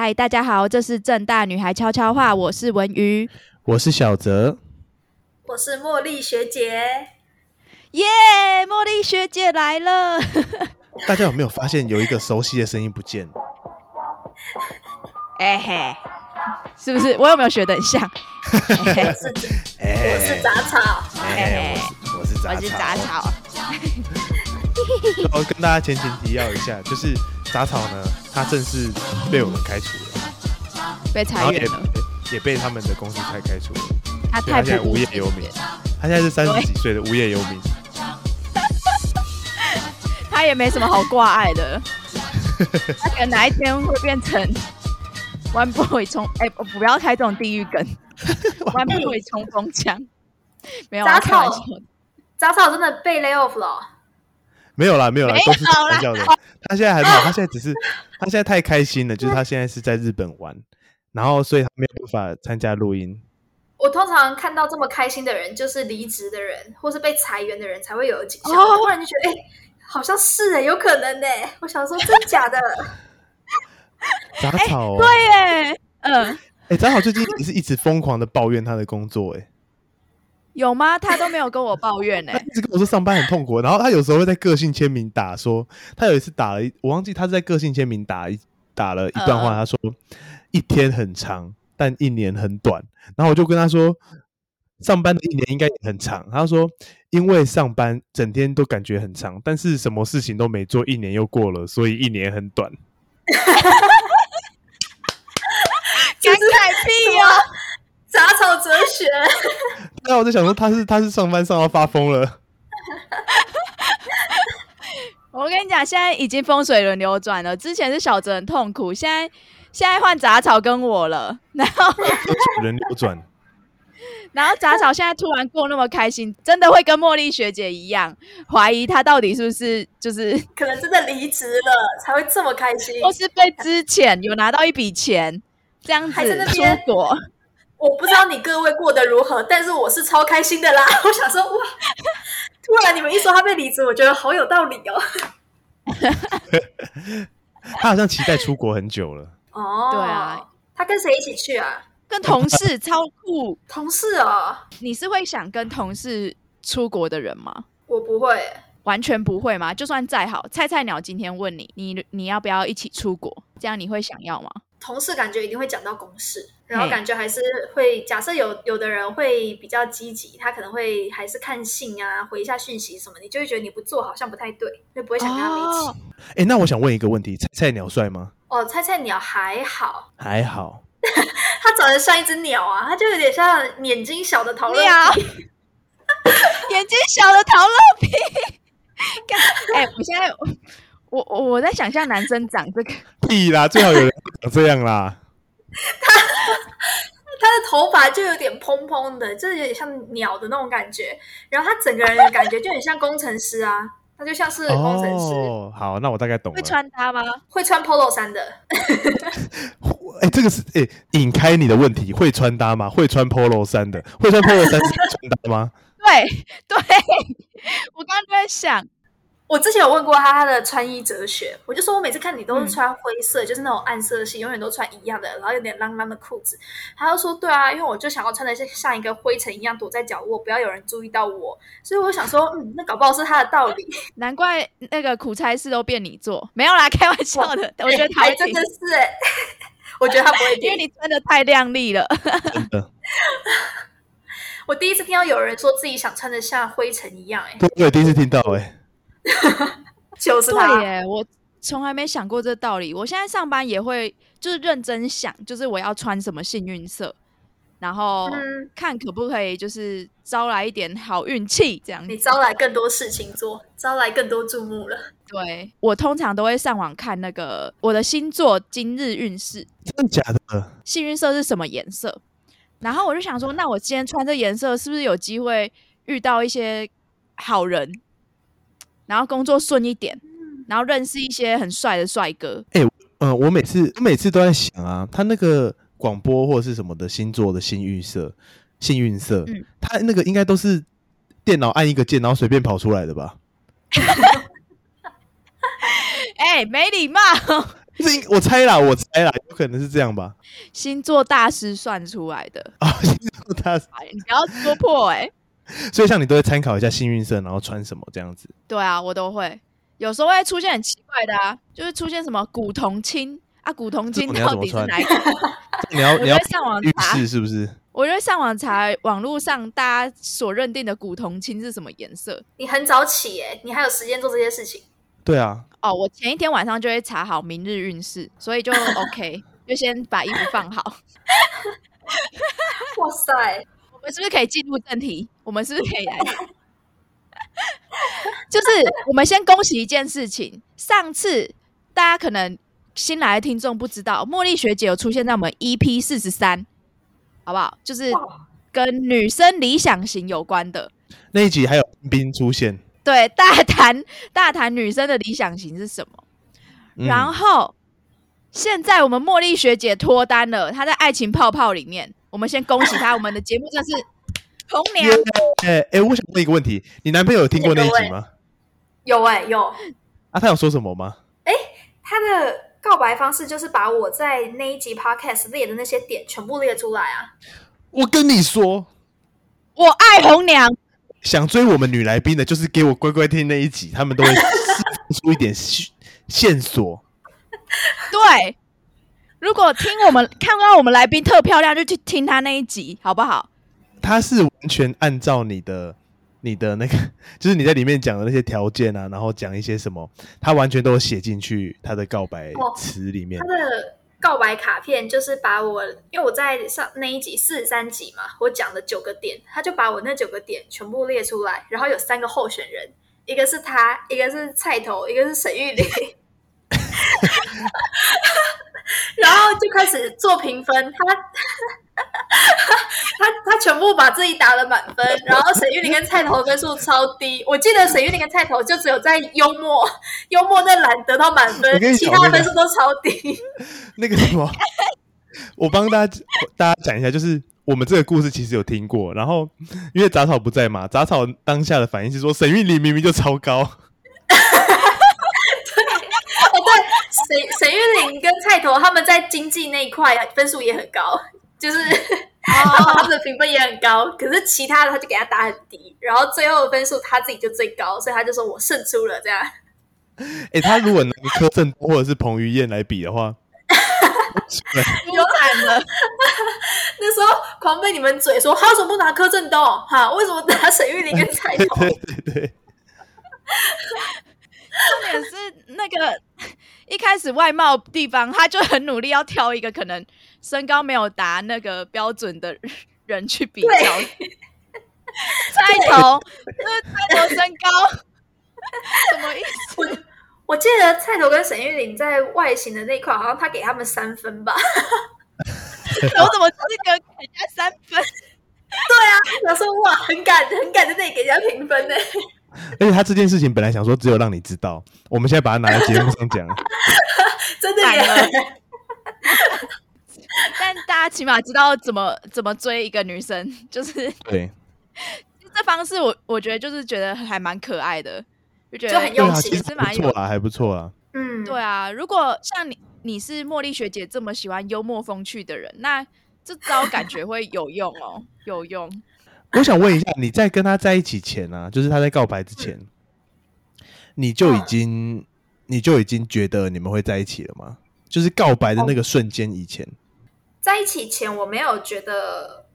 嗨，大家好，这是正大女孩悄悄话，我是文瑜，我是小泽，我是茉莉学姐，耶，茉莉学姐来了。大家有没有发现有一个熟悉的声音不见？哎嘿，是不是？我有没有学得很像？我是我是杂草，哎，我是我是杂草。我跟大家前情提要一下，就是杂草呢，他正式被我们开除了，被裁员了，也被他们的公司才开除了。他太现在无业游民，他现在是三十几岁的无业游民。他也没什么好挂碍的，他可能哪一天会变成 One Boy 冲哎，不要开这种地狱梗，One Boy 冲锋枪，没有杂草，杂草真的被 lay off 了，没有啦，没有啦，都是开玩笑的。他现在很好，他现在只是他现在太开心了，就是他现在是在日本玩，然后所以他没有办法参加录音。我通常看到这么开心的人，就是离职的人或是被裁员的人才会有景象，突然就觉得哎。好像是哎，有可能呢。我想说，真假的？杂草对耶，嗯，哎，杂草最近也是一直疯狂的抱怨他的工作，哎，有吗？他都没有跟我抱怨呢，一直跟我说上班很痛苦。然后他有时候会在个性签名打说，他有一次打了一，我忘记他是在个性签名打一打了一段话，他说一天很长，但一年很短。然后我就跟他说。上班的一年应该也很长。他说：“因为上班整天都感觉很长，但是什么事情都没做，一年又过了，所以一年很短。”感慨屁哦，杂草哲学。那我在想说，他是他是上班上到发疯了。我跟你讲，现在已经风水轮流转了。之前是小泽很痛苦，现在现在换杂草跟我了，然后轮流转。然后杂草现在突然过那么开心，真的会跟茉莉学姐一样怀疑她到底是不是就是可能真的离职了才会这么开心，或是被之前有拿到一笔钱这样子出国。我不知道你各位过得如何，但是我是超开心的啦！我想说哇，突然你们一说他被离职，我觉得好有道理哦。他好像期待出国很久了哦。对啊，他跟谁一起去啊？跟同事超酷，同事哦，你是会想跟同事出国的人吗？我不会，完全不会吗？就算再好，菜菜鸟今天问你，你你要不要一起出国？这样你会想要吗？同事感觉一定会讲到公事，然后感觉还是会假设有有的人会比较积极，他可能会还是看信啊，回一下讯息什么，你就会觉得你不做好像不太对，就不会想跟他们一起。哎，那我想问一个问题，菜菜鸟帅吗？哦，菜菜鸟还好，还好。他长得像一只鸟啊，他就有点像眼睛小的陶乐皮，眼睛小的陶乐皮。哎，我现在我我我在想象男生长这个屁啦，最好有人长这样啦。他 他的头发就有点蓬蓬的，就是有点像鸟的那种感觉，然后他整个人的感觉就很像工程师啊。他就像是工程师。哦，好，那我大概懂了。会穿搭吗？会穿 polo 衫的。哎，这个是哎，引开你的问题，会穿搭吗？会穿 polo 衫的，会穿 polo 衫是穿搭吗？对对，我刚刚在想。我之前有问过他他的穿衣哲学，我就说我每次看你都是穿灰色，就是那种暗色系，永远都穿一样的，然后有点浪浪的裤子。他就说对啊，因为我就想要穿的像像一个灰尘一样躲在角落，不要有人注意到我。所以我想说，嗯，那搞不好是他的道理。难怪那个苦差事都变你做，没有啦，开玩笑的。我觉得他真的是哎，我觉得他不会，因为你穿的太靓丽了。真的。我第一次听到有人说自己想穿的像灰尘一样，哎，对，第一次听到，哎。就是对耶！我从来没想过这道理。我现在上班也会，就是认真想，就是我要穿什么幸运色，然后看可不可以，就是招来一点好运气。这样，你招来更多事情做，招来更多注目了。对我通常都会上网看那个我的星座今日运势，真的假的？幸运色是什么颜色？然后我就想说，那我今天穿这颜色，是不是有机会遇到一些好人？然后工作顺一点，然后认识一些很帅的帅哥。哎，嗯，我每次我每次都在想啊，他那个广播或者是什么的星座的幸运色，幸运色，他那个应该都是电脑按一个键，然后随便跑出来的吧？哎，没礼貌！这我猜啦，我猜啦，有可能是这样吧。星座大师算出来的。啊，星座大师，哎，你不要说破哎、所以像你都会参考一下幸运色，然后穿什么这样子。对啊，我都会。有时候会出现很奇怪的啊，就是出现什么古铜青啊，古铜青你到底是哪一个？你要你要上网查，是不是？我就会上网查网络上大家所认定的古铜青是什么颜色。你很早起耶，你还有时间做这些事情。对啊，哦，我前一天晚上就会查好明日运势，所以就 OK，就先把衣服放好。哇塞，我们是不是可以进入正题？我们是不是可以来？就是我们先恭喜一件事情，上次大家可能新来的听众不知道，茉莉学姐有出现在我们 EP 四十三，好不好？就是跟女生理想型有关的，那一集还有冰出现，对，大谈大谈女生的理想型是什么。嗯然后现在我们茉莉学姐脱单了，她在爱情泡泡里面，我们先恭喜她，我们的节目真是红娘。哎哎，我想问一个问题，你男朋友有听过那一集吗？有哎有，啊，他有说什么吗？哎他的告白方式就是把我在那一集 podcast 列的那些点全部列出来啊。我跟你说，我爱红娘，想追我们女来宾的，就是给我乖乖听那一集，他们都会出一点线线索。对。如果听我们看到我们来宾特漂亮，就去听他那一集，好不好？他是完全按照你的、你的那个，就是你在里面讲的那些条件啊，然后讲一些什么，他完全都写进去他的告白哦词里面他。的告白卡片就是把我，因为我在上那一集四十三集嘛，我讲了九个点，他就把我那九个点全部列出来，然后有三个候选人，一个是他，一个是菜头，一个是沈玉玲，然后就开始做评分，他 他他全部把自己打了满分，然后沈玉琳跟菜头分数超低，我记得沈玉琳跟菜头就只有在幽默 幽默那栏得到满分其他分数都超低。那个什么，我帮大家大家讲一下，就是我们这个故事其实有听过，然后因为杂草不在嘛，杂草当下的反应是说沈玉琳明明就超高，哦，对，沈沈玉玲跟菜头他们在经济那一块分数也很高，就是 他的评分也很高，可是其他的他就给他打很低，然后最后的分数他自己就最高，所以他就说我胜出了这样。哎、他如果拿柯震东或者是彭于晏来比的话，有惨了，那时候狂被你们嘴说，他为什么不拿柯震东？哈，为什么拿沈玉琳跟菜头？对对对，重点是那个一开始外貌地方，他就很努力要挑一个可能身高没有达那个标准的人去比较。菜头，那菜头身高 什么意思？我记得菜头跟沈玉琳在外形的那一块，好像他给他们三分吧。我怎么资格给人家三分？对啊我说哇，很敢很敢在那里给人家评分呢。而且他这件事情本来想说只有让你知道，我们现在把它拿来节目上讲，真的耶！但大家起码知道怎么怎么追一个女生，就是 对，这方式我，我觉得就是觉得还蛮可爱的，就觉得就很用心是蛮不错啦，还不错啦。嗯，对啊。如果像你你是茉莉学姐这么喜欢幽默风趣的人，那这招感觉会有用哦，有用。我想问一下，你在跟他在一起前啊，就是他在告白之前，你就已经、你就已经觉得你们会在一起了吗？就是告白的那个瞬间以前，在一起前我没有觉得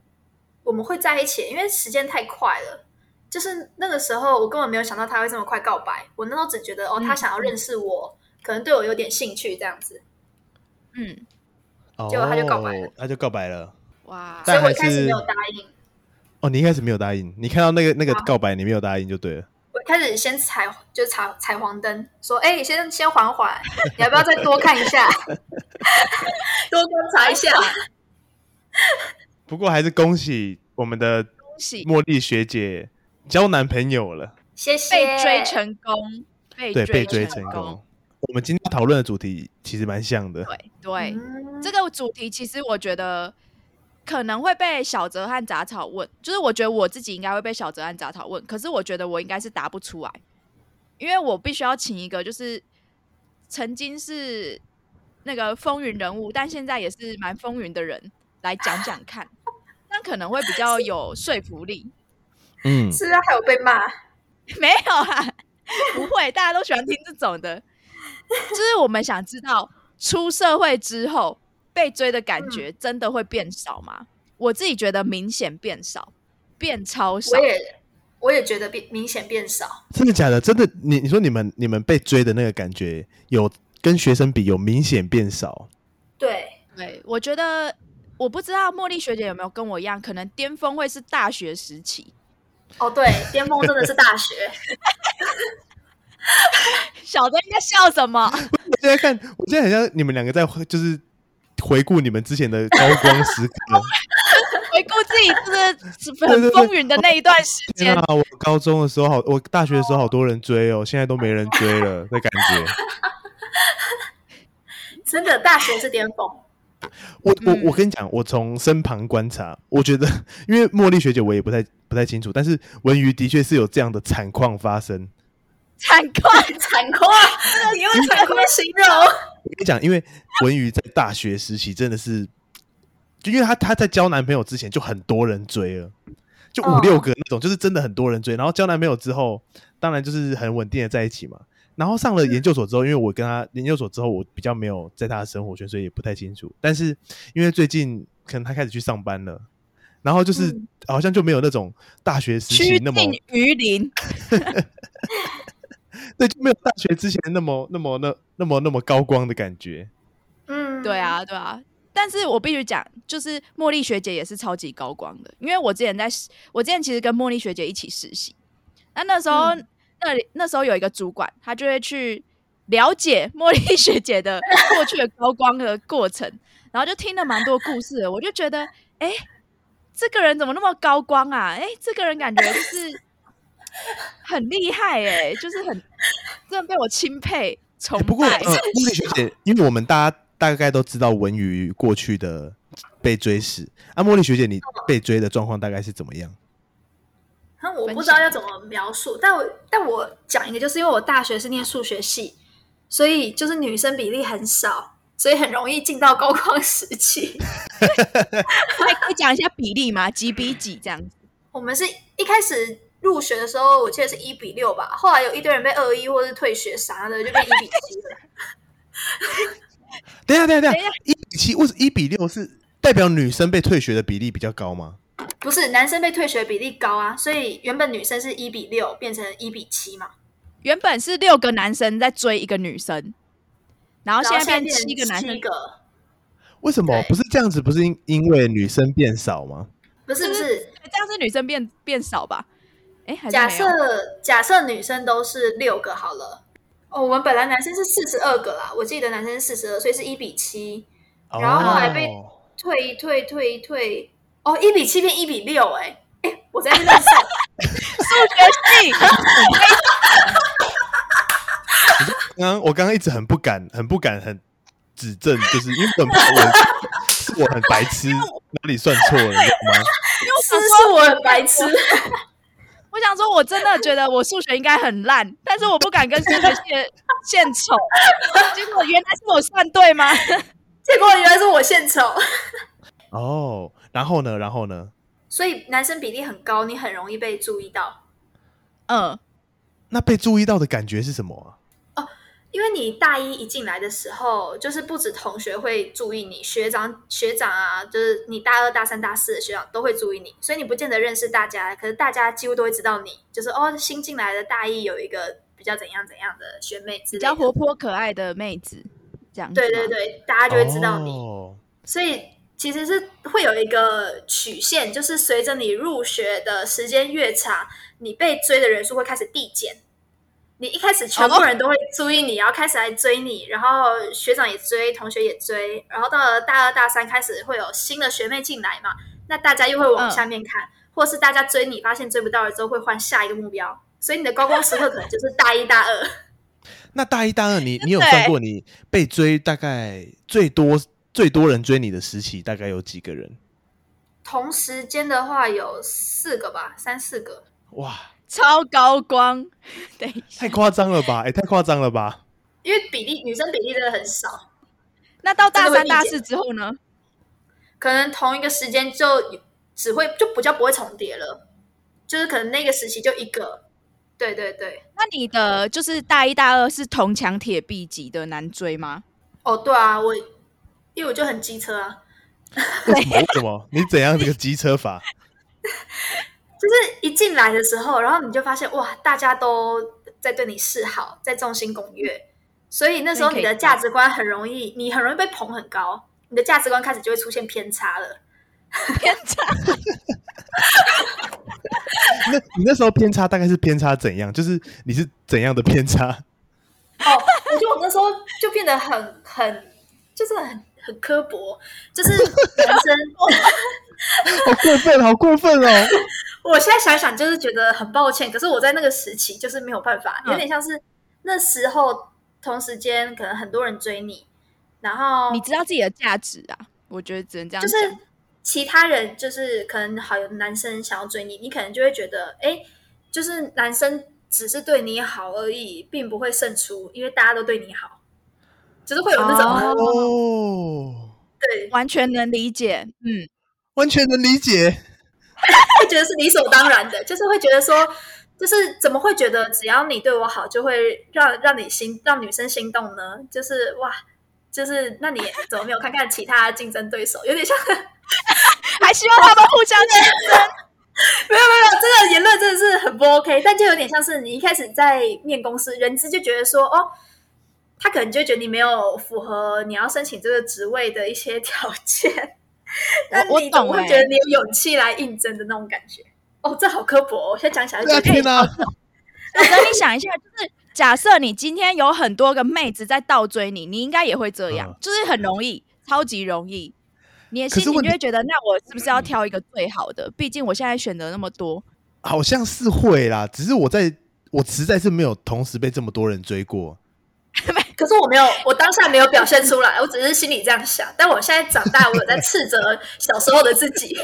我们会在一起，因为时间太快了。就是那个时候，我根本没有想到他会这么快告白。我那时候只觉得，哦，嗯他想要认识我，可能对我有点兴趣这样子。嗯，结果他就告白了哦他就告白了。哇，所以但还是我一开始没有答应。哦，你一开始没有答应，你看到那个那个啊告白，你没有答应就对了。我一开始先踩，就是踩踩黄灯，说：“哎、你先先缓缓，你要不要再多看一下，多观察一下 不过还是恭喜我们的恭喜茉莉学姐交男朋友了，？”谢谢。被追成功，被对，被追成成功。我们今天讨论的主题其实蛮像的，对对，嗯这个主题其实我觉得可能会被小泽和杂草问，就是我觉得我自己应该会被小泽和杂草问，可是我觉得我应该是答不出来，因为我必须要请一个就是曾经是那个风云人物，但现在也是蛮风云的人来讲讲看，那可能会比较有说服力。嗯，是啊，还有被骂，没有啊，不会，大家都喜欢听这种的。就是我们想知道，出社会之后被追的感觉真的会变少吗？我自己觉得明显变少，变超少我。也我也觉得变明显变少。真的假的？真的，你你说你们你们被追的那个感觉，有跟学生比有明显变少？对，对，我觉得我不知道茉莉学姐有没有跟我一样，可能巅峰会是大学时期。哦对，巅峰真的是大学。小的应该笑什么？我现在看，我现在很像你们两个在就是回顾你们之前的高光时刻。回顾自己就是 很风云的那一段时间 啊！，我高中的时候好，我大学的时候好多人追哦，现在都没人追了的感觉。真的，大学是巅峰。我我嗯我跟你讲，我从身旁观察，我觉得，因为茉莉学姐我也不太不太清楚，但是文娱的确是有这样的惨况发生。惨况。惨况，你用惨况形容。我跟你讲，因为文宇在大学时期真的是，就因为她她在交男朋友之前就很多人追了，就五哦六个那种，就是真的很多人追。然后交男朋友之后，当然就是很稳定的在一起嘛。然后上了研究所之后，因为我跟他研究所之后，我比较没有在他的生活圈，所以也不太清楚。但是因为最近可能他开始去上班了，然后就是、嗯好像就没有那种大学时期趋那么近于零，对，就没有大学之前那么那么那那么那么高光的感觉。嗯，对，啊，对啊。但是我必须讲，就是茉莉学姐也是超级高光的，因为我之前在，我之前其实跟茉莉学姐一起实习，那那时候、嗯那里那时候有一个主管，他就会去了解茉莉学姐的过去的高光的过程，然后就听了蛮多故事的，我就觉得，哎、这个人怎么那么高光啊？哎、这个人感觉就是 很厉害哎、就是很真的被我钦佩崇拜。不过，呃，茉莉学姐，因为我们大家大概都知道文娱过去的被追史，啊，茉莉学姐，你被追的状况大概是怎么样？那我不知道要怎么描述，但我但我讲一个，就是因为我大学是念数学系，所以就是女生比例很少，所以很容易进到高光时期。还 可以讲一下比例吗？几比几这样子？我们是一开始入学的时候，我记得是一比六吧，后来有一堆人被二一或是退学啥的，就变一比七了。等一下，等一下，等等一一下，一比七，为什一比六是代表女生被退学的比例比较高吗？不是男生被退学比例高啊，所以原本女生是一比六变成一比七嘛，原本是六个男生在追一个女生，然后现在变变七个男生为什么不是这样子？不是因因为女生变少吗？不是不是，这样是女生变变少吧？哎，假设假设女生都是六个好了，哦，我们本来男生是四十二个啦，我记得男生是四十二，所以是一比七，然后后来被。哦退一退退一退，哦，一比七变一比六，哎哎，我在那边算，数学系，刚刚我刚刚一直很不敢，很不敢，很指正，就是因为我很怕我是我很白痴，哪里算错了，你知道吗？是是我很白痴，我想说，我真的觉得我数学应该很烂，但是我不敢跟数学系的 献丑。结果原来是我算对吗？结果原来是我献丑，哦，然后呢？然后呢？所以男生比例很高，你很容易被注意到。嗯，那被注意到的感觉是什么啊？因为你大一一进来的时候，就是不止同学会注意你，学长学长啊，就是你大二、大三、大四的学长都会注意你，所以你不见得认识大家，可是大家几乎都会知道你，就是哦，新进来的大一有一个比较怎样怎样的学妹之类的，比较活泼可爱的妹子，这样子对对，对，大家就会知道你，哦所以其实是会有一个曲线，就是随着你入学的时间越长，你被追的人数会开始递减。你一开始全部人都会注意你，然后开始来追你，然后学长也追，同学也追，然后到了大二、大三开始会有新的学妹进来嘛，那大家又会往下面看，或是大家追你，发现追不到了之后会换下一个目标，所以你的高光时刻可能就是大一、大二。那大一、大二你，你有算过你被追大概最多最多人追你的时期大概有几个人？同时间的话有四个吧，三四个。哇，超高光。等一下太夸张了吧！哎、太夸张了吧！因为比例女生比例真的很少，那到大三、大四之后呢？可能同一个时间就只会就比较不会重叠了，就是可能那个时期就一个，对对对，那你的就是大一、大二是铜墙铁壁级的难追吗？哦对啊，我因为我就很机车啊，为什么？为什么？你怎样这个机车法？就是一进来的时候，然后你就发现哇，大家都在对你示好，在众星拱月，所以那时候你的价值观很容易，你很容易被捧很高，你的价值观开始就会出现偏差了。偏差那你那时候偏差大概是偏差怎样？就是你是怎样的偏差？哦，我觉得我那时候就变得很很，就是很很刻薄，就是男生。好过分，好过分哦！我现在想想，就是觉得很抱歉，可是我在那个时期就是没有办法，嗯有点像是那时候同时间可能很多人追你，然后你知道自己的价值啊？我觉得只能这样就。是其他人就是可能好有男生想要追你，你可能就会觉得，哎，就是男生只是对你好而已，并不会胜出，因为大家都对你好，就是会有那种、哦哦，对，完全能理解，嗯，完全能理解。会觉得是理所当然的，就是会觉得说，就是怎么会觉得只要你对我好，就会让让你心让女生心动呢？就是哇，就是那你怎么没有看看其他竞争对手？有点像 还希望他们互相竞争。没有没有，这个言论真的是很不 OK，但就有点像是你一开始在面公司，人资就觉得说，哦，他可能就觉得你没有符合你要申请这个职位的一些条件，但 我你怎么懂欸会觉得你有勇气来应征的那种感觉？哦，这好刻薄、哦，我现在讲起来就对啊，觉得天哪！我跟你想一下，就是假设你今天有很多个妹子在倒追你，你应该也会这样，嗯就是很容易，超级容易。你的心里就会觉得，那我是不是要挑一个最好的？毕竟我现在选择那么多。好像是会啦，只是我在我实在是没有同时被这么多人追过。可是我没有，我当下没有表现出来，我只是心里这样想。但我现在长大，我有在斥责小时候的自己。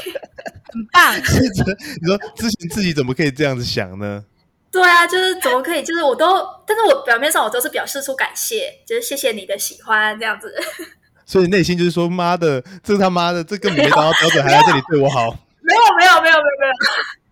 很棒，斥责，你说之前自己怎么可以这样子想呢？对啊，就是怎么可以？就是我都，但是我表面上我都是表示出感谢，就是谢谢你的喜欢这样子。所以内心就是说，妈的，这他妈的，这根本没达到标准，还在这里对我好。没有，没有，没有，没有，没有。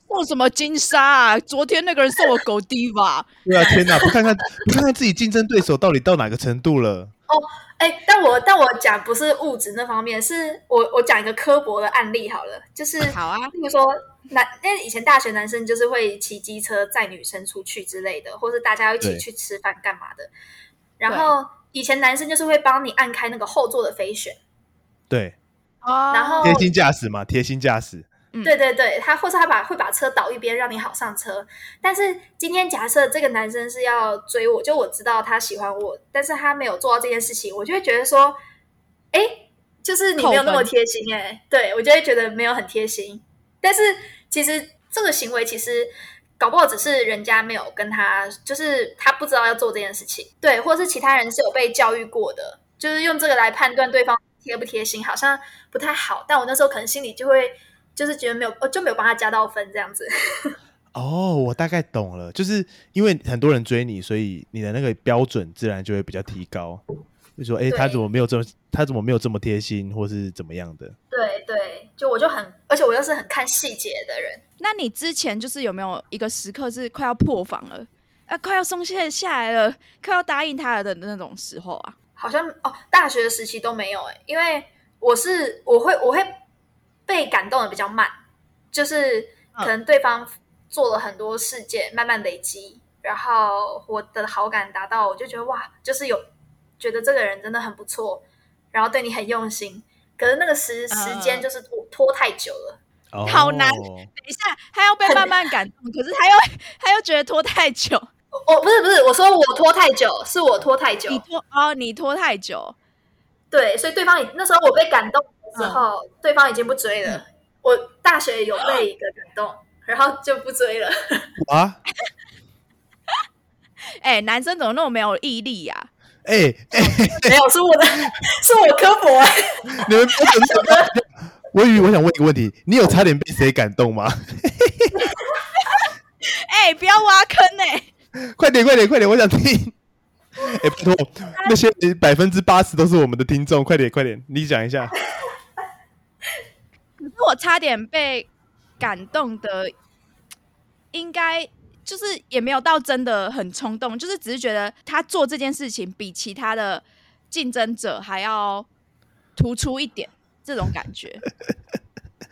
送什么金沙啊？昨天那个人送我狗迪吧，对啊，天哪，不看看 不看看自己竞争对手到底到哪个程度了？哦哎，但我但我讲不是物质那方面，是我我讲一个刻薄的案例好了，就是好啊，例如说男，因为以前大学男生就是会骑机车载女生出去之类的，或是大家一起去吃饭干嘛的。然后以前男生就是会帮你按开那个后座的飞选，对，哦然后贴心驾驶嘛，贴心驾驶。嗯对对对，他或是他把会把车倒一边，让你好上车。但是今天假设这个男生是要追我，就我知道他喜欢我，但是他没有做到这件事情，我就会觉得说，哎，就是你没有那么贴心哎、对我就会觉得没有很贴心。但是其实这个行为其实搞不好只是人家没有跟他，就是他不知道要做这件事情，对，或者是其他人是有被教育过的，就是用这个来判断对方贴不贴心，好像不太好。但我那时候可能心里就会。就是觉得没有，呃，就没有帮他加到分这样子。哦，我大概懂了，就是因为很多人追你，所以你的那个标准自然就会比较提高。就说，哎，对他怎么没有这么，他怎么没有这么贴心，或是怎么样的？对对，就我就很，而且我又是很看细节的人。那你之前就是有没有一个时刻是快要破防了，啊，快要松懈下来了，快要答应他了的那种时候啊？好像哦，大学时期都没有哎、因为我是我会我会被感动的比较慢，就是可能对方做了很多事件，慢慢累积，然后我的好感达到，我就觉得哇，就是有觉得这个人真的很不错，然后对你很用心。可是那个时嗯时间就是拖拖太久了，哦。好难等一下，他要被慢慢感动，可是他又他又觉得拖太久，我不是不是，我说我拖太久，是我拖太久你。拖哦，你拖太久，对，所以对方已那时候我被感动的时候，对方已经不追了。我大学有被一个感动，然后就不追了。啊，哎、男生怎么那么没有毅力呀、哎哎，没有，是我的，是我刻薄、欸。你们不准是我以为我想问一个问题，你有差点被谁感动吗？哎、不要挖坑哎、快点快点快点，我想听。哎，不托，那些百分之八十都是我们的听众，快点快点，你讲一下。可是我差点被感动的，应该就是也没有到真的很冲动，就是只是觉得他做这件事情比其他的竞争者还要突出一点，这种感觉。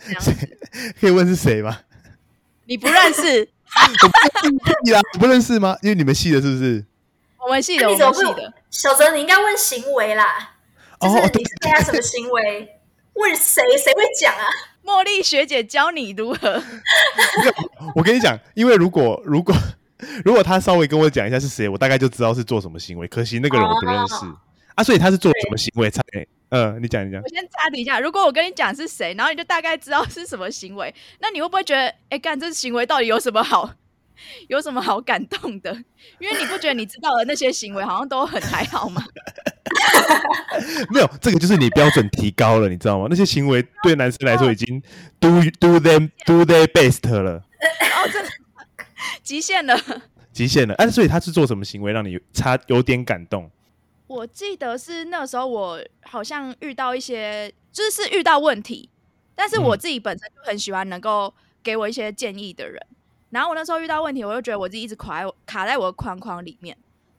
这样子，可以问是谁吗？你不认识？你啦，不认识吗？因为你们系的，是不是？我们系的，我们系的。小泽，你应该问行为啦，就是哦你看他什么行为？问谁？谁会讲啊？茉莉学姐教你如何？我跟你讲，因为如果如果 如果他稍微跟我讲一下是谁，我大概就知道是做什么行为。可惜那个人我不认识、哦啊，所以他是做什么行为才？嗯，你讲一讲我。先插你一下，如果我跟你讲是谁，然后你就大概知道是什么行为，那你会不会觉得，哎，干这行为到底有什么好，有什么好感动的？因为你不觉得你知道的那些行为好像都很还好吗？没有，这个就是你标准提高了，你知道吗？那些行为对男生来说已经 do do them do their best 了，哦，真的极限了。极限了。啊，所以他是做什么行为让你差有点感动？我记得是那时候我好像遇到一些，就是是遇到问题，但是我嗯自己本身就很喜欢能够给我一些建议的人。然后我那时候遇到问题，我就觉得我自己一直卡在我卡在我的框框里面。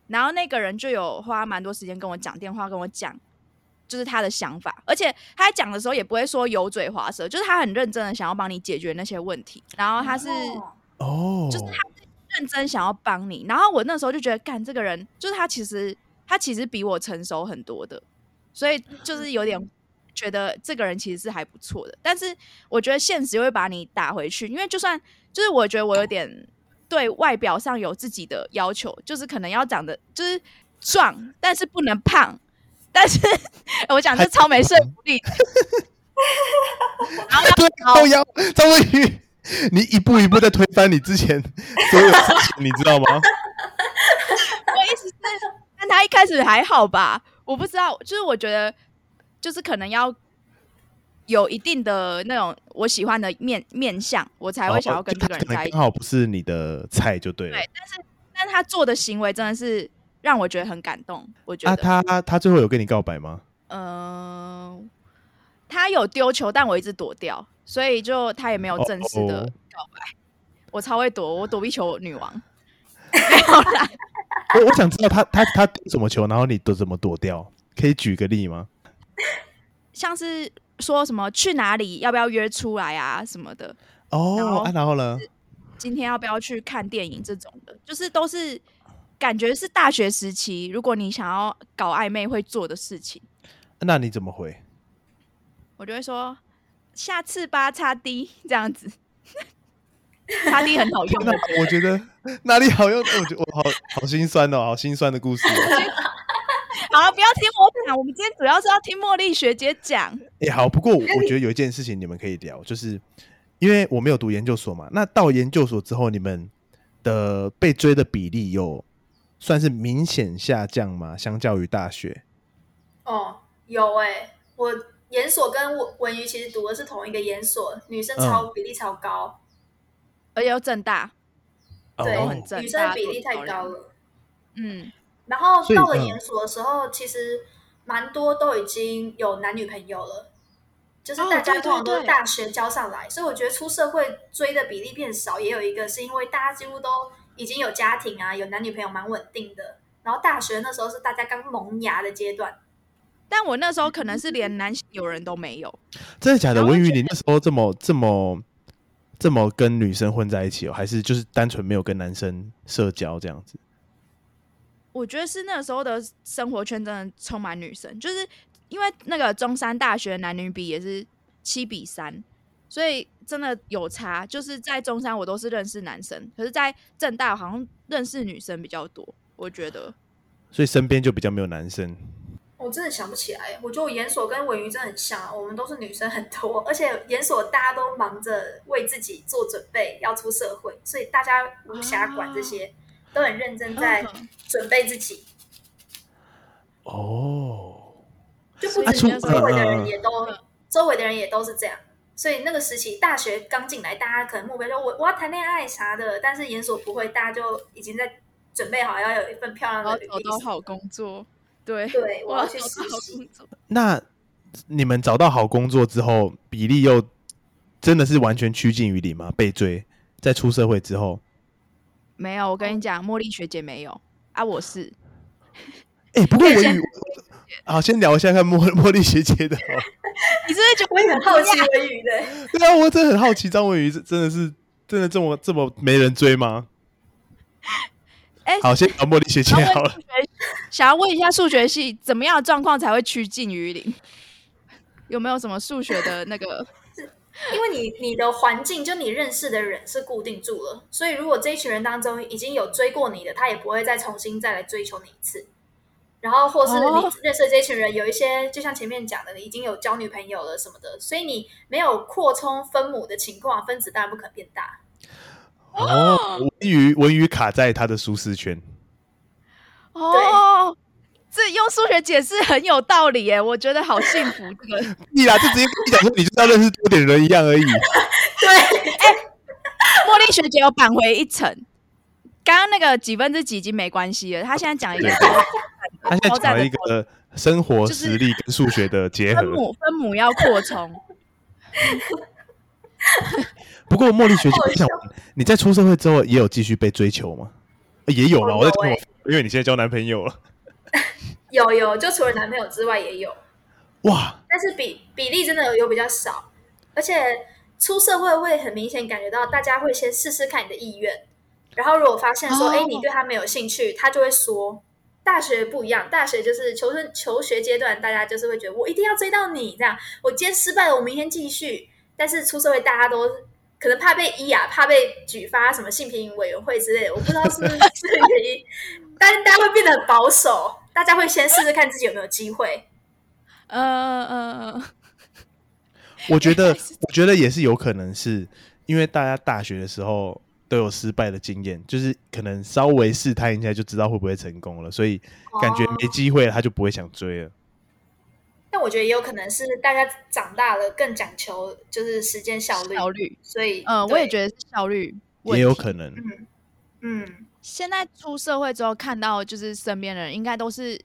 然后那个人就有花蛮多时间跟我讲电话，跟我讲就是他的想法，而且他在讲的时候也不会说油嘴滑舌，就是他很认真的想要帮你解决那些问题。然后他是。哦哦，就是他认真想要帮你。然后我那时候就觉得，干这个人，就是他其实他其实比我成熟很多的，所以就是有点觉得这个人其实是还不错的。但是我觉得现实会把你打回去，因为就算就是我觉得我有点对外表上有自己的要求，就是可能要长得就是壮，但是不能胖。但是 我讲这超没说服力的，然后要对，高高腰张文宇，你一步一步在推翻你之前所有事情，你知道吗？我意思是，但他一开始还好吧？我不知道，就是我觉得，就是可能要有一定的那种我喜欢的面面相，我才会想要跟这个人刚好不是你的菜就对了。对，但是但是他做的行为真的是让我觉得很感动。我觉啊，得，他他最后有跟你告白吗？嗯、他有丢球，但我一直躲掉，所以就他也没有正式的哦告白。我超会躲，我躲避球女王。没有啦，我我想知道他他他丢什么球，然后你都怎么躲掉？可以举个例吗？像是说什么去哪里，要不要约出来啊什么的。哦，啊，然后呢？今天要不要去看电影这种的，就是都是感觉是大学时期，如果你想要搞暧昧会做的事情，那你怎么回？我就会说下次吧，叉 D 这样子，叉 D 很好用 那，我觉得哪里好用？我觉得我好好心酸哦，好心酸的故事、哦。好了，不要听我讲，我们今天主要是要听茉莉学姐讲。哎、好，不过我我觉得有一件事情你们可以聊，就是因为我没有读研究所嘛，那到研究所之后，你们的被追的比例有算是明显下降吗？相较于大学？哦，有哎、我研所跟文文瑜其实读的是同一个研所，女生超、比例超高，而且又正大，对女生的比例太高。了。嗯，然后到了研所的时候，其实蛮多都已经有男女朋友了，就是哦大家对通常都是对对大学交上来，所以我觉得出社会追的比例变少，也有一个是因为大家几乎都已经有家庭啊，有男女朋友蛮稳定的。然后大学那时候是大家刚萌芽的阶段，但我那时候可能是连男性友人都没有，真的假的？文宇，你那时候这么这么这么跟女生混在一起哦，还是就是单纯没有跟男生社交这样子？我觉得是那个时候的生活圈真的充满女生，就是因为那个中山大学男女比也是七比三，所以真的有差。就是在中山我都是认识男生，可是在正大好像认识女生比较多。我觉得所以身边就比较没有男生。我真的想不起来。我觉得我研所跟文瑜真的很像啊，我们都是女生很多，而且研所大家都忙着为自己做准备，要出社会，所以大家无暇管这些，都很认真在嗯准备自己。哦，就不止周围的嗯人也都，周围的人也都是这样。所以那个时期，大学刚进来，大家可能目标就我我要谈恋爱啥的，但是研所不会，大家就已经在准备好要有一份漂亮的履历找到好工作，对，对，我我要要去实习。那你们找到好工作之后，比例又真的是完全趋近于零吗？被追，在出社会之后，没有，我跟你讲，茉莉学姐没有啊，我是。哎、不过我宇，好，先聊一下看茉茉莉学姐的。你是不是觉得我也很好奇文宇 的，对啊，我真的很好奇，张文宇是真的是真的这么这么没人追吗？哎好，先聊茉莉学姐好了想要问数。学，想要问一下数学系怎么样的状况才会趋近于零？有没有什么数学的那个？因为你你的环境就你认识的人是固定住了，所以如果这一群人当中已经有追过你的，他也不会再重新再来追求你一次。然后或是哦你认识的这一群人，有一些就像前面讲的，你已经有交女朋友了什么的，所以你没有扩充分母的情况，分子当然不可能变大。哦，文宇文宇卡在他的舒适圈。哦，这用数学解释很有道理耶，我觉得好幸福。这个你啦，就直接跟你讲说，你就是要认识多点人一样而已。对，哎茉莉学姐有扳回一层。刚刚那个几分之几已经没关系了，她现在讲一个他现在讲了一个生活就是实力跟数学的结合。分母分母要扩充。不过茉莉学姐，好我想问你在出社会之后也有继续被追求吗？呃也有了，哦我在讲因为你现在交男朋友了。有有，就除了男朋友之外也有，哇，但是比比例真的有比较少，而且出社会会很明显感觉到大家会先试试看你的意愿，然后如果发现说，哦哎、你对他没有兴趣，他就会说。大学不一样，大学就是求生求学阶段，大家就是会觉得我一定要追到你，这样我今天失败了，我明天继续。但是出社会，大家都可能怕被医啊，怕被举发什么性平委员会之类的，我不知道是不是这个原因，但是大家会变得很保守，大家会先试试看自己有没有机会。呃呃，我觉得 我觉得也是有可能是因为大家大学的时候都有失败的经验，就是可能稍微试探一下就知道会不会成功了，所以感觉没机会了，他就不会想追了。但我觉得也有可能是大家长大了更讲求就是时间效率，效率。所以嗯，我也，觉得是效率 也有可能。嗯嗯，现在出社会之后看到，就是身边的人应该都是，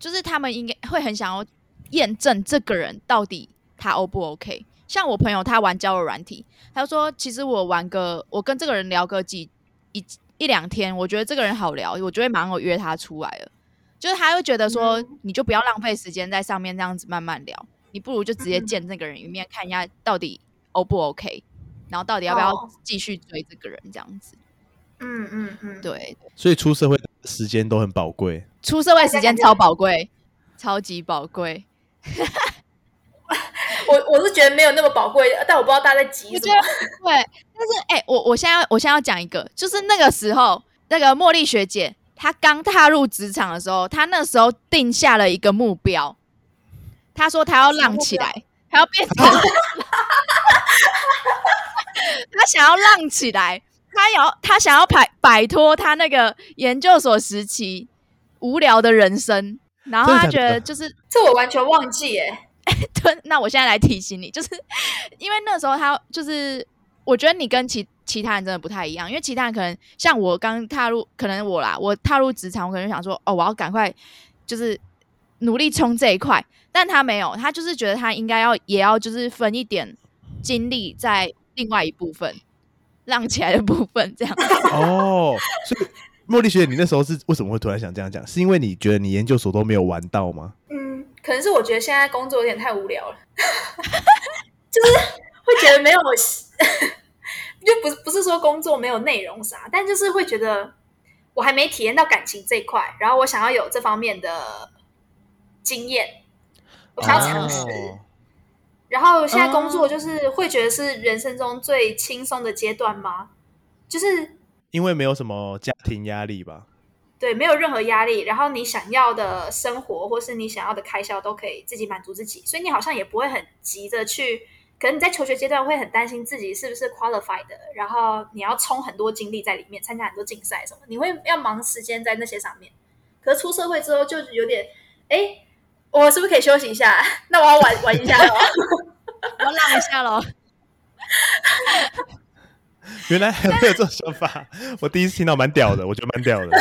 就是他们应该会很想要验证这个人到底他 O 不 OK。像我朋友他玩交友软体，他就说其实我玩个，我跟这个人聊个几一一两天，我觉得这个人好聊，我就会马上有约他出来了。就是他会觉得说，嗯你就不要浪费时间在上面这样子慢慢聊，你不如就直接嗯见这个人一面，看一下到底 O 不 OK，然后到底要不要哦继续追这个人这样子。嗯嗯嗯，对，所以出社会时间都很宝贵。出社会时间超宝贵，超级宝贵。我我是觉得没有那么宝贵，但我不知道大家在急什么我觉得。对，但是哎、我我现在我现在要讲一个，就是那个时候，那个茉莉学姐她刚踏入职场的时候，他那时候定下了一个目标，他说他要浪起来，他要变成，他想要浪起来，他要他想要摆摆脱他那个研究所时期无聊的人生，然后他觉得就是这我完全忘记耶。对，那我现在来提醒你，就是因为那时候他就是，我觉得你跟其其他人真的不太一样，因为其他人可能像我刚踏入，可能我啦，我踏入职场，我可能就想说，哦，我要赶快就是努力冲这一块，但他没有，他就是觉得他应该要也要就是分一点精力在另外一部分浪起来的部分，这样。哦，所以茉莉学姐，你那时候是为什么会突然想这样讲？是因为你觉得你研究所都没有玩到吗？嗯，可能是我觉得现在工作有点太无聊了，就是会觉得没有，说工作没有内容啥，但就是会觉得我还没体验到感情这一块，然后我想要有这方面的经验，我想要尝试。哦然后现在工作就是会觉得是人生中最轻松的阶段吗？就是因为没有什么家庭压力吧？对，没有任何压力，然后你想要的生活或是你想要的开销都可以自己满足自己，所以你好像也不会很急着去。可能你在求学阶段会很担心自己是不是 qualified 的，然后你要充很多精力在里面，参加很多竞赛什么，你会要忙时间在那些上面。可是出社会之后就有点，哎，我是不是可以休息一下？那我要玩玩一下喽。我要浪一下喽。原来还会有这种想法，我第一次听到，蛮屌的，我觉得蛮屌的。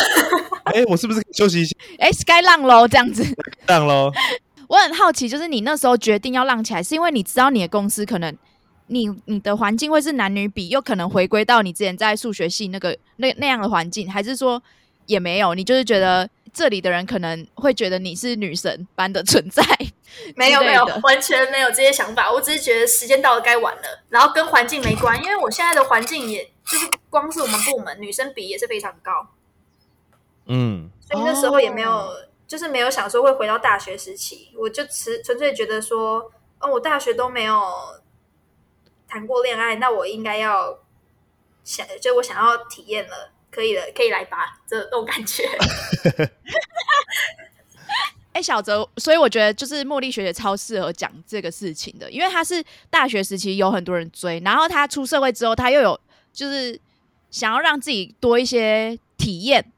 哎，我是不是可以休息一下？哎，sky 浪喽，这样子。浪喽。我很好奇，就是你那时候决定要浪起来，是因为你知道你的公司可能你你的环境会是男女比，又可能回归到你之前在数学系那个那那样的环境，还是说也没有？你就是觉得这里的人可能会觉得你是女神般的存在？没有没有，完全没有这些想法。我只是觉得时间到了该晚了，然后跟环境没关，因为我现在的环境也就是光是我们部门女生比也是非常高。嗯，所以那时候也没有，就是没有想说会回到大学时期。我就纯纯粹觉得说，哦，我大学都没有谈过恋爱，那我应该要想，就我想要体验了，可以了，可以来吧，这种感觉。哎，小泽，所以我觉得就是茉莉学姐超适合讲这个事情的，因为她是大学时期有很多人追，然后她出社会之后，她又有就是想要让自己多一些体验。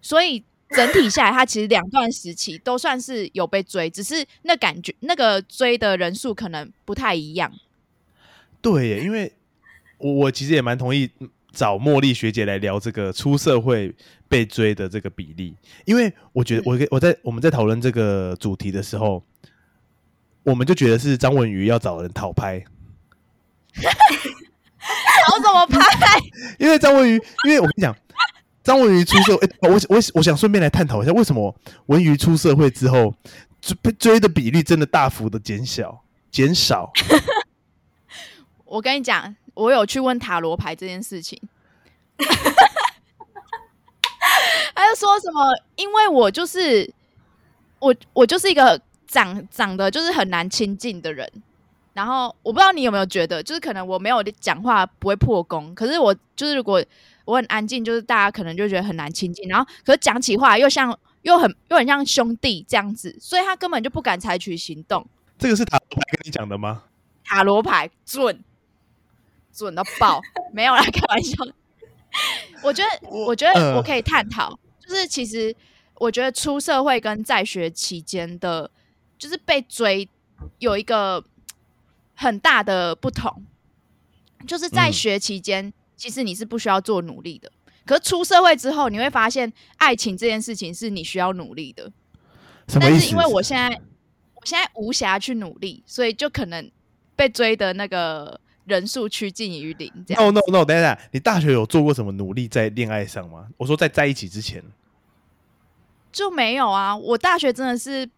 所以整体下来，他其实两段时期都算是有被追，只是那感觉那个追的人数可能不太一样。对耶，因为我我其实也蛮同意找茉莉学姐来聊这个出社会被追的这个比例，因为我觉得我我在我们在讨论这个主题的时候，我们就觉得是张文瑜要找人讨拍，讨怎么拍？因为张文瑜，因为我跟你讲。张文瑜出社会，我我我想顺便来探讨一下，为什么文瑜出社会之后追追的比例真的大幅的减小减少？我跟你讲，我有去问塔罗牌这件事情，他就说什么？因为我就是我，我就是一个长长得就是很难亲近的人。然后我不知道你有没有觉得，就是可能我没有讲话不会破功，可是我就是如果。我很安静，就是大家可能就觉得很难亲近，然后可是讲起话又像又很又很像兄弟这样子，所以他根本就不敢采取行动。这个是塔罗牌跟你讲的吗？塔罗牌准准到爆，没有啦，开玩笑。我觉得，我觉得我可以探讨，就是其实我觉得出社会跟在学期间的，就是被追有一个很大的不同，就是在学期间。其实你是不需要做努力的，可是出社会之后，你会发现爱情这件事情是你需要努力的。但是因为我现在，我现在无暇去努力，所以就可能被追的那个人数趋近于零。这样。No No No，等等，你大学有做过什么努力在恋爱上吗？我说在在一起之前就没有啊。我大学真的是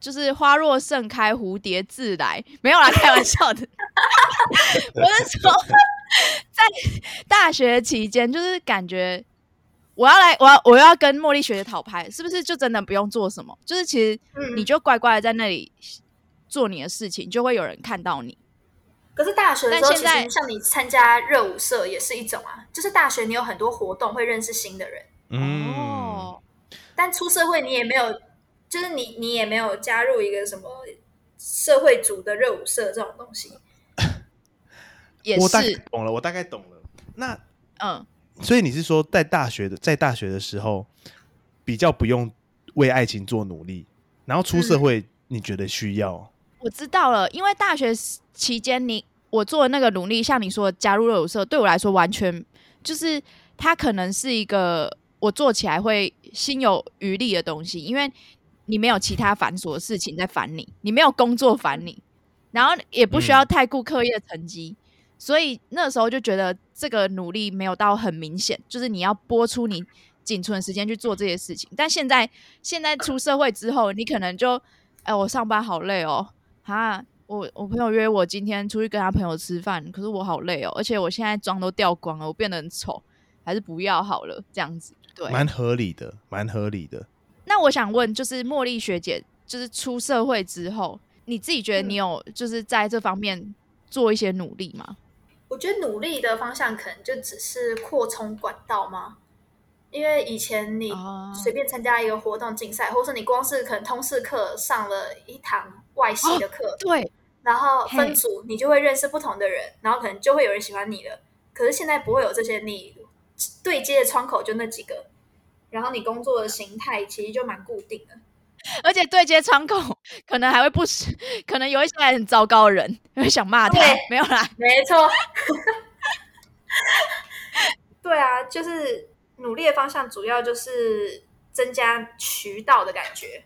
就是花若盛开，蝴蝶自来，没有啦，开玩笑的。我是说。在大学期间，就是感觉我要来，我要我要跟茉莉学姐讨拍，是不是就真的不用做什么？就是其实你就乖乖的在那里做你的事情，就会有人看到你。可是大学的时候，其实像你参加热舞社也是一种啊，就是大学你有很多活动会认识新的人。哦。但出社会你也没有，就是你你也没有加入一个什么社会组的热舞社这种东西。我大概懂了，我大概懂了。那嗯，所以你是说，在大学的在大学的时候，比较不用为爱情做努力，然后出社会，你觉得需要？我知道了，因为大学期间，你我做的那个努力，像你说加入热舞社，对我来说完全就是它可能是一个我做起来会心有余力的东西，因为你没有其他繁琐的事情在烦你，你没有工作烦你，然后也不需要太顾课业成绩。所以那时候就觉得这个努力没有到很明显，就是你要播出你仅存的时间去做这些事情。但现在现在出社会之后，你可能就哎，我上班好累哦，哈，我我朋友约我今天出去跟他朋友吃饭，可是我好累哦，而且我现在妆都掉光了，我变得很丑，还是不要好了，这样子对，蛮合理的，蛮合理的。那我想问，就是茉莉学姐，就是出社会之后，你自己觉得你有就是在这方面做一些努力吗？我觉得努力的方向可能就只是扩充管道吗？因为以前你随便参加一个活动竞赛，或是你光是可能通识课上了一堂外系的课，对，然后分组你就会认识不同的人，然后可能就会有人喜欢你了。可是现在不会有这些，你对接的窗口就那几个，然后你工作的形态其实就蛮固定的。而且对接窗口可能还会不时，可能有一些很糟糕的人会想骂他，没有啦，没错。对啊，就是努力的方向主要就是增加渠道的感觉，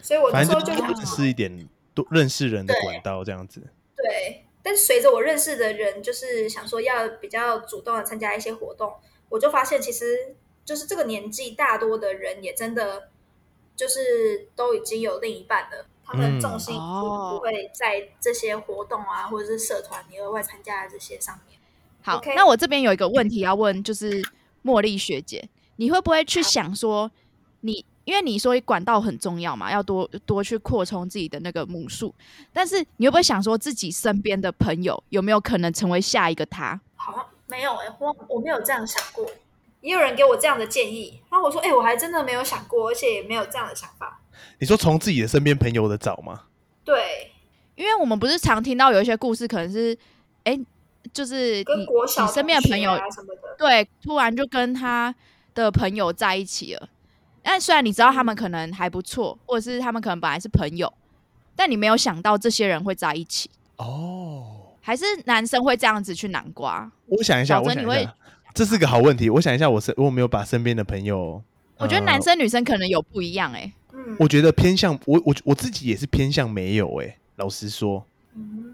所以我那反时候就想正就只是一点多认识人的管道这样子。对，但是随着我认识的人，就是想说要比较主动的参加一些活动，我就发现其实就是这个年纪大多的人也真的就是都已经有另一半了，他们嗯重心不会在这些活动啊，或者是社团你额外参加的这些上面。好那我这边有一个问题要问，就是茉莉学姐，你会不会去想说你？因为你说管道很重要嘛，要多多去扩充自己的那个母数，但是你会不会想说自己身边的朋友有没有可能成为下一个他？好像没有哎、我我没有这样想过。也有人给我这样的建议，然后我说：“哎、我还真的没有想过，而且也没有这样的想法。你说从自己的身边朋友的找吗？”对，因为我们不是常听到有一些故事，可能是哎，就是跟你国小你身边的朋友啊什么的，对，突然就跟他的朋友在一起了。但虽然你知道他们可能还不错，或者是他们可能本来是朋友，但你没有想到这些人会在一起，哦，还是男生会这样子去南瓜？我想一下，我想一下，这是个好问题。我想一下，我身我有没有把身边的朋友？我觉得呃男生女生可能有不一样哎、嗯，我觉得偏向我我我自己也是偏向没有诶、老实说，嗯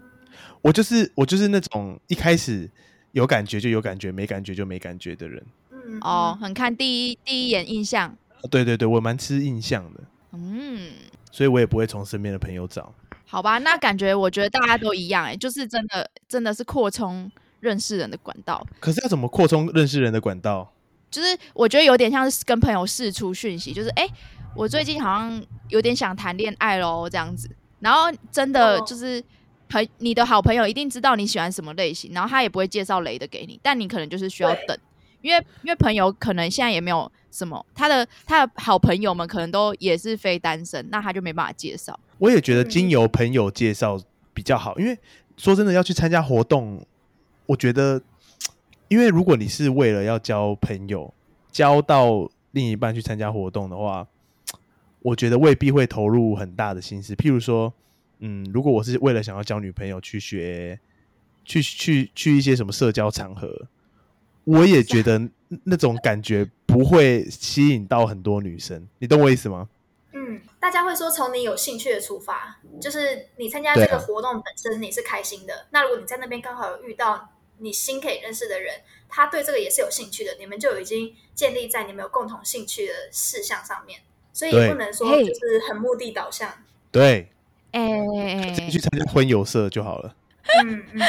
我就是我就是那种一开始有感觉就有感觉，没感觉就没感觉的人。嗯哦，，很看第一第一眼印象，对对对，我蛮吃印象的，嗯，所以我也不会从身边的朋友找。好吧，那感觉我觉得大家都一样哎、就是真的真的是扩充认识人的管道，可是要怎么扩充认识人的管道？就是我觉得有点像是跟朋友试出讯息，就是哎、诶我最近好像有点想谈恋爱喽，这样子。然后真的哦就是朋你的好朋友一定知道你喜欢什么类型，然后他也不会介绍雷的给你，但你可能就是需要等，因为因为朋友可能现在也没有什么，他的他的好朋友们可能都也是非单身，那他就没办法介绍。我也觉得嗯经由朋友介绍比较好，因为说真的，要去参加活动，我觉得，因为如果你是为了要交朋友，交到另一半去参加活动的话，我觉得未必会投入很大的心思。譬如说，嗯，如果我是为了想要交女朋友去学，去去去一些什么社交场合，我也觉得那种感觉不会吸引到很多女生。你懂我意思吗？嗯，大家会说从你有兴趣的出发，就是你参加这个活动本身你是开心的。那如果你在那边刚好有遇到你新可以认识的人，他对这个也是有兴趣的，你们就已经建立在你们有共同兴趣的事项上面，所以也不能说就是很目的导向。对，哎、去参加婚友社就好了。嗯嗯，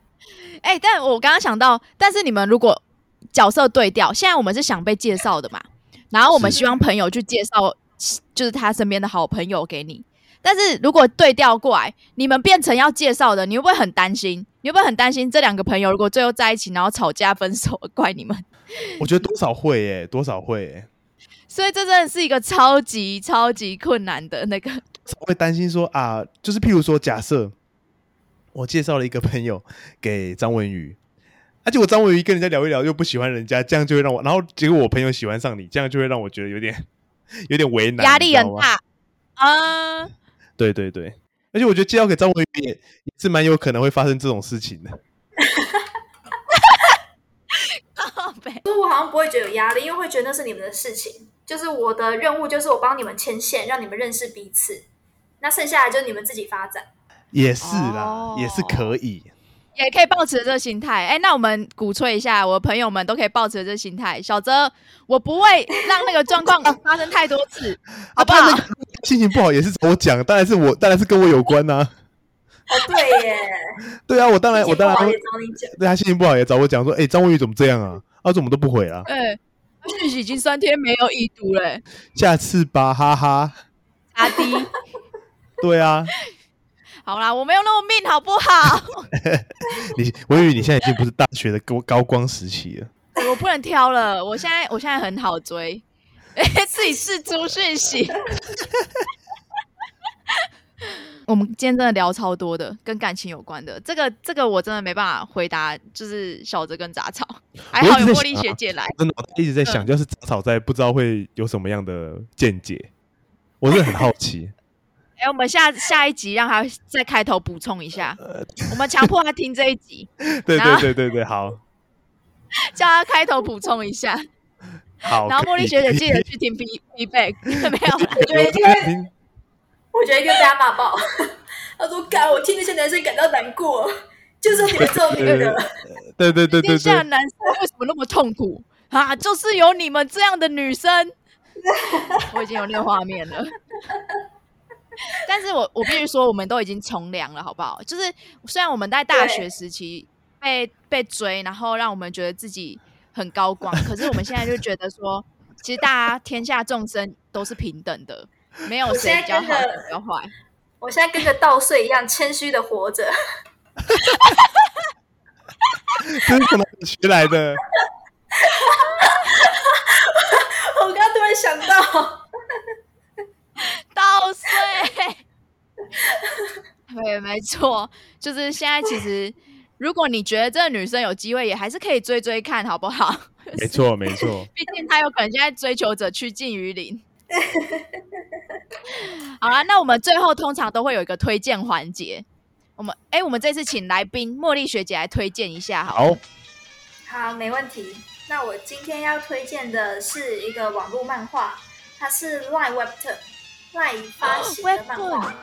哎、但我刚刚想到，但是你们如果角色对调，现在我们是想被介绍的嘛，然后我们希望朋友去介绍，就是他身边的好朋友给你。但是如果对调过来，你们变成要介绍的，你会不会很担心？你会不会很担心这两个朋友如果最后在一起，然后吵架分手，怪你们？我觉得多少会耶、多少会、耶，所以这真的是一个超级超级困难的那个。会担心说啊，就是譬如说，假设我介绍了一个朋友给张文宇，而且我张文宇跟人家聊一聊又不喜欢人家，这样就会让我，然后结果我朋友喜欢上你，这样就会让我觉得有点有点为难，压力。很大啊！对对对，而且我觉得介绍给张文宇也也是蛮有可能会发生这种事情的。靠北所以我好像不会觉得有压力，因为会觉得那是你们的事情。就是我的任务就是我帮你们牵线，让你们认识彼此。那剩下的就是你们自己发展。也是啦，哦也是可以。也可以保持这个心态。哎、那我们鼓吹一下，我的朋友们都可以保持这个心态。小泽，我不会让那个状况 发生太多次，好不好？心情不好也是找我讲，当然是我，当然是跟我有关呐、哦，对耶，对啊，我当然我当然会心情不好也找你讲。对他心情不好也找我讲说，哎、张文宇怎么这样啊？他怎么都不回啊？哎、讯息已经三天没有已读了、下次吧，哈哈。阿迪，对啊，好啦，我没有那么命，好不好？你我以为，你现在已经不是大学的高高光时期了。我不能挑了，我现在我现在很好追，哎、自己试出讯息。我们今天真的聊超多的，跟感情有关的。这个这个我真的没办法回答，就是小泽跟杂草，还好有茉莉学姐来。真的，我一直在想，嗯就是杂草在不知道会有什么样的见解，我是很好奇。哎、我们下下一集让他在开头补充一下，我们强迫他听这一集。对对对对对，好，叫他开头补充一下。好，然后茉莉学姐记得去听 P feedback，没有？我觉得一定会，我觉得一定会被他骂爆。他说：“干，我替那些男生感到难过，就是你们这种女人。”对对对对天下男生为什么那么痛苦啊？就是有你们这样的女生。我已经有那个画面了。但是我我必须说，我们都已经从良了，好不好？就是虽然我们在大学时期被被追，然后让我们觉得自己很高光，可是我们现在就觉得说，其实大家天下众生都是平等的，没有谁比较好，谁比较坏。我现在跟个稻穗一样谦虚的活着。这是从哪里学来的？我刚突然想到。稻穗，对，没错，就是现在。其实，如果你觉得这个女生有机会，也还是可以追追看，好不好？没错，没错。毕竟她有可能现在追求者趋近于零。好了，那我们最后通常都会有一个推荐环节。我们，哎，我们这次请来宾茉莉学姐来推荐一下，好。好，没问题。那我今天要推荐的是一个网络漫画，它是 Line Webtoon。赖发行的漫画，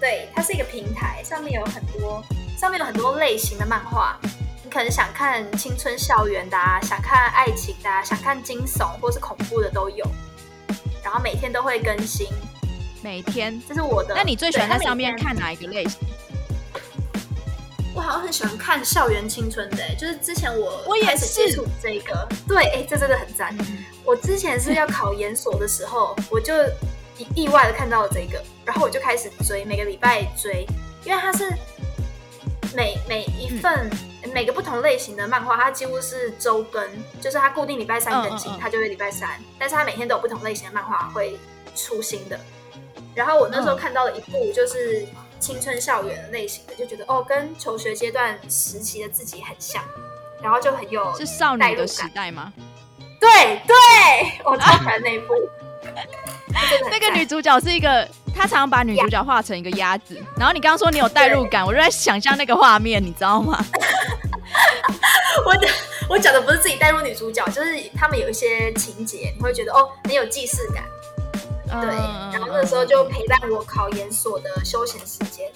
对，它是一个平台，上面有很多，上面有很多类型的漫画。你可能想看青春校园的，啊，想看爱情的，啊，想看惊悚或是恐怖的都有。然后每天都会更新，每天。这是我的。那你最喜欢在上面看哪一个类型？我好像很喜欢看校园青春的，就是之前我我也是接触这个，对，哎，这真的很赞。我之前是要考研所的时候，我就。意意外的看到了这个，然后我就开始追，每个礼拜追，因为它是每每一份每个不同类型的漫画，它几乎是周更，就是它固定礼拜三更新，它就会礼拜三，但是它每天都有不同类型的漫画会出新的。然后我那时候看到了一部就是青春校园的类型的，就觉得哦，跟求学阶段时期的自己很像，然后就很有是少女的时代吗？对对，我超喜欢那一部。那个女主角是一个，她常常把女主角画成一个鸭子。然后你刚刚说你有代入感，我就在想象那个画面，你知道吗？我讲 我讲的不是自己代入女主角，就是他们有一些情节，你会觉得哦很有既视感。对，然后那时候就陪伴我考研所的休闲时间。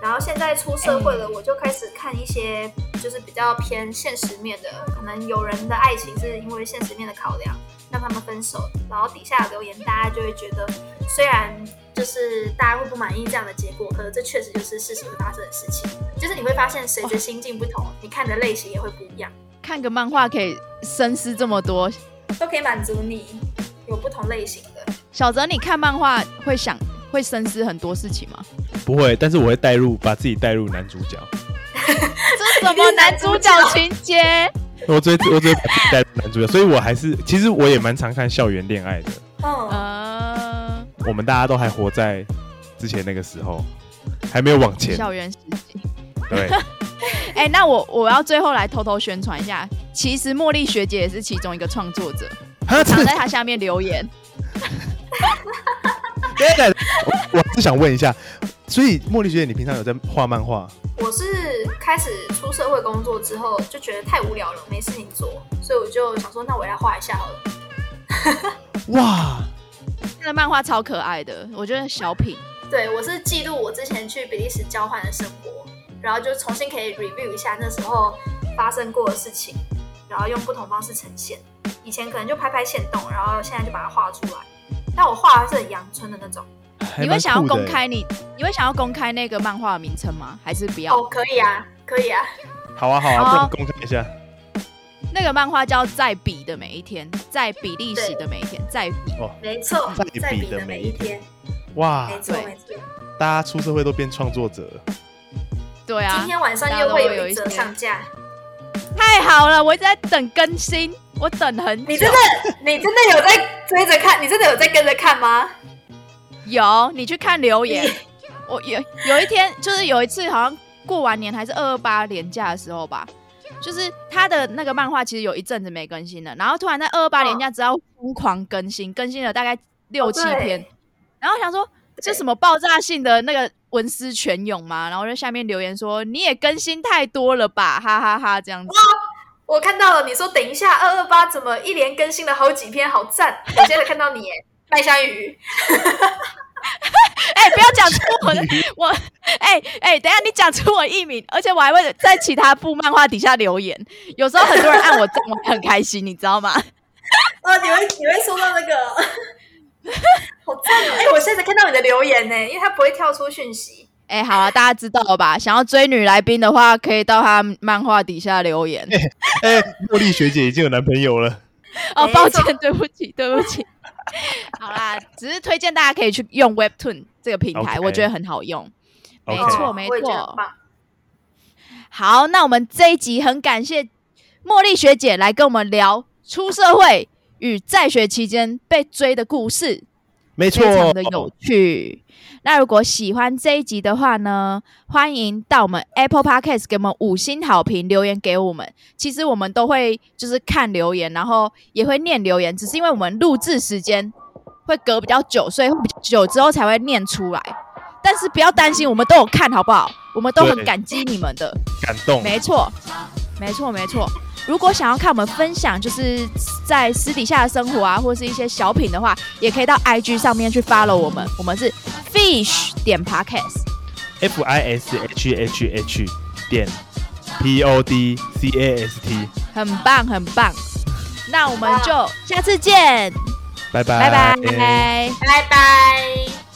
然后现在出社会了，我就开始看一些就是比较偏现实面的，可能有人的爱情是因为现实面的考量。让他们分手，然后底下留言，大家就会觉得，虽然就是大家会不满意这样的结果，可是这确实就是事实会发生的事情。就是你会发现，随着心境不同，你看的类型也会不一样。看个漫画可以深思这么多，都可以满足你有不同类型的。小泽，你看漫画会想会深思很多事情吗？不会，但是我会带入，把自己带入男主角。这什么男主角情节？我最我最带男主角，所以我还是其实我也蛮常看校园恋爱的。嗯，我们大家都还活在之前那个时候，还没有往前。校园时期。对。哎，那我我要最后来偷偷宣传一下，其实茉莉学姐也是其中一个创作者，常在她下面留言。对我是想问一下，所以茉莉学姐，你平常有在画漫画？我是开始出社会工作之后，就觉得太无聊了，没事情做，所以我就想说，那我来画一下好了。哇，那个漫画超可爱的，我觉得小品。对，我是记录我之前去比利时交换的生活，然后就重新可以 review 一下那时候发生过的事情，然后用不同方式呈现。以前可能就拍拍线动，然后现在就把它画出来。但我画的是很阳春的那种。你会想要公开你？你会想要公开那个漫画的名称吗？还是不要？哦，可以啊，可以啊。好啊，好啊，公开一下。那个漫画叫《在比的每一天》，在比利时的每一天，在比。哦，没错，在比的每一天。哇，没错没错。大家出社会都变创作者了。对啊。今天晚上又会有一则上架。太好了，我一直在等更新，我等很久。你真的，你真的有在追着看？你真的有在跟着看吗？有，你去看留言。我有有一天，就是有一次，好像过完年还是二二八年假的时候吧，就是他的那个漫画其实有一阵子没更新了，然后突然在二二八年假只要疯狂更新，更新了大概六七篇，然后想说这什么爆炸性的那个文思泉涌嘛？然后在下面留言说你也更新太多了吧，哈哈哈，这样子。我看到了，你说等一下，二二八怎么一连更新了好几篇，好赞！我现在看到你，麦香鱼。哎，不要讲出我的我，哎哎，等下你讲出我艺名，而且我还会在其他部漫画底下留言。有时候很多人按我赞，我很开心，你知道吗？哦，你会你会收到那个，好赞哦！哎，我现在看到你的留言呢，因为它不会跳出讯息。哎，好啊，大家知道了吧？想要追女来宾的话，可以到他漫画底下留言。哎，茉莉学姐已经有男朋友了。哦，抱歉，对不起，对不起。好啦，只是推荐大家可以去用 Webtoon 这个平台，我觉得很好用。没错，没错。好，那我们这一集很感谢茉莉学姐来跟我们聊出社会与在学期间被追的故事，没错，非常的有趣。那如果喜欢这一集的话呢，欢迎到我们 Apple Podcast 给我们五星好评，留言给我们。其实我们都会就是看留言，然后也会念留言，只是因为我们录制时间会隔比较久，所以会比较久之后才会念出来。但是不要担心，我们都有看好不好？我们都很感激你们的感动。没错，没错，没错。如果想要看我们分享，就是在私底下的生活啊，或是一些小品的话，也可以到 IG 上面去 follow 我们。我们是 Fish 点 Podcast，F I S H H H 点 P O D C A S T，很棒，很棒。那我们就下次见，拜拜，拜拜，拜拜。